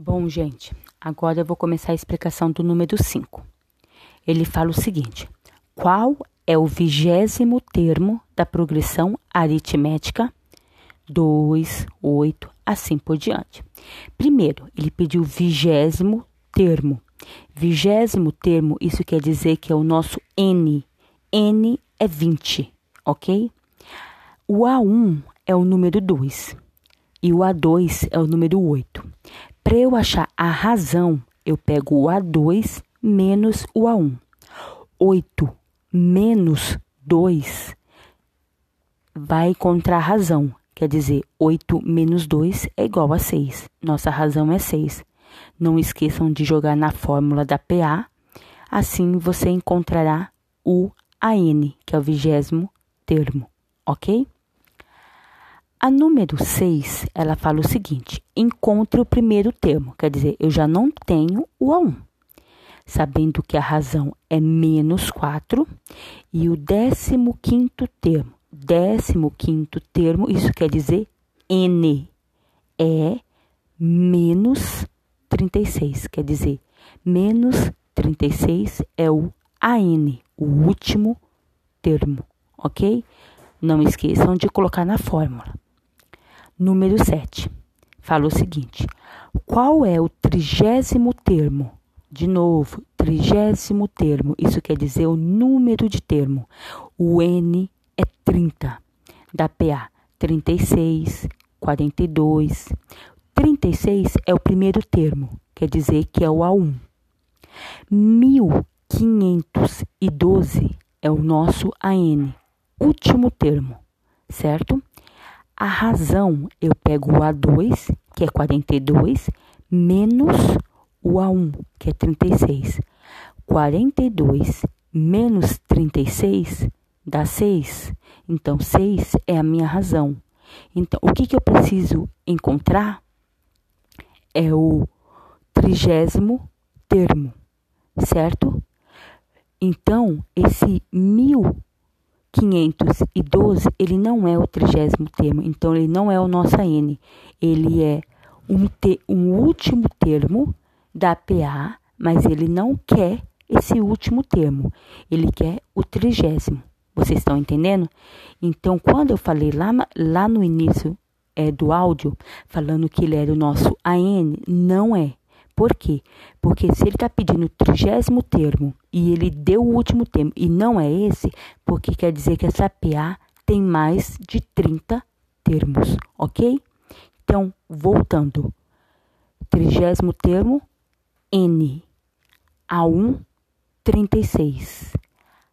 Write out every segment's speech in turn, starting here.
Bom, gente, agora eu vou começar a explicação do número 5. Ele fala o seguinte: qual é o vigésimo termo da progressão aritmética? 2, 8, assim por diante. Primeiro, ele pediu vigésimo termo. Vigésimo termo, isso quer dizer que é o nosso N. N é 20, ok? O A1 é o número 2 e o A2 é o número 8. Para eu achar a razão, eu pego o A2 menos o A1. 8 menos 2 vai encontrar a razão. Quer dizer, 8 menos 2 é igual a 6. Nossa razão é 6. Não esqueçam de jogar na fórmula da PA. Assim você encontrará o AN, que é o vigésimo termo, ok? A número 6, ela fala o seguinte: encontre o primeiro termo, quer dizer, eu já não tenho o A1, sabendo que a razão é menos 4 e o décimo quinto termo. Décimo quinto termo, isso quer dizer N, é menos 36, quer dizer, menos 36 é o AN, o último termo, ok? Não esqueçam de colocar na fórmula. Número 7. Fala o seguinte: qual é o trigésimo termo? De novo, trigésimo termo. Isso quer dizer o número de termo. O N é 30. Da PA, 36, 42. 36 é o primeiro termo, quer dizer que é o A1. 1512 é o nosso AN, último termo, certo? A razão, eu pego o A2, que é 42, menos o A1, que é 36. 42 menos 36 dá 6. Então, 6 é a minha razão. Então, o que, que eu preciso encontrar? É o trigésimo termo, certo? Então, esse mil 512, ele não é o trigésimo termo, então ele não é o nosso N. Ele é um, te, um último termo da PA, mas ele não quer esse último termo. Ele quer o trigésimo. Vocês estão entendendo? Então, quando eu falei lá, lá no início é, do áudio, falando que ele era o nosso AN, não é. Por quê? Porque se ele está pedindo o trigésimo termo e ele deu o último termo e não é esse, porque quer dizer que essa PA tem mais de 30 termos, ok? Então, voltando. Trigésimo termo, N. A1, 36.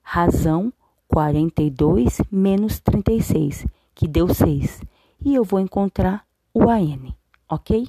Razão, 42 menos 36, que deu 6. E eu vou encontrar o AN, ok?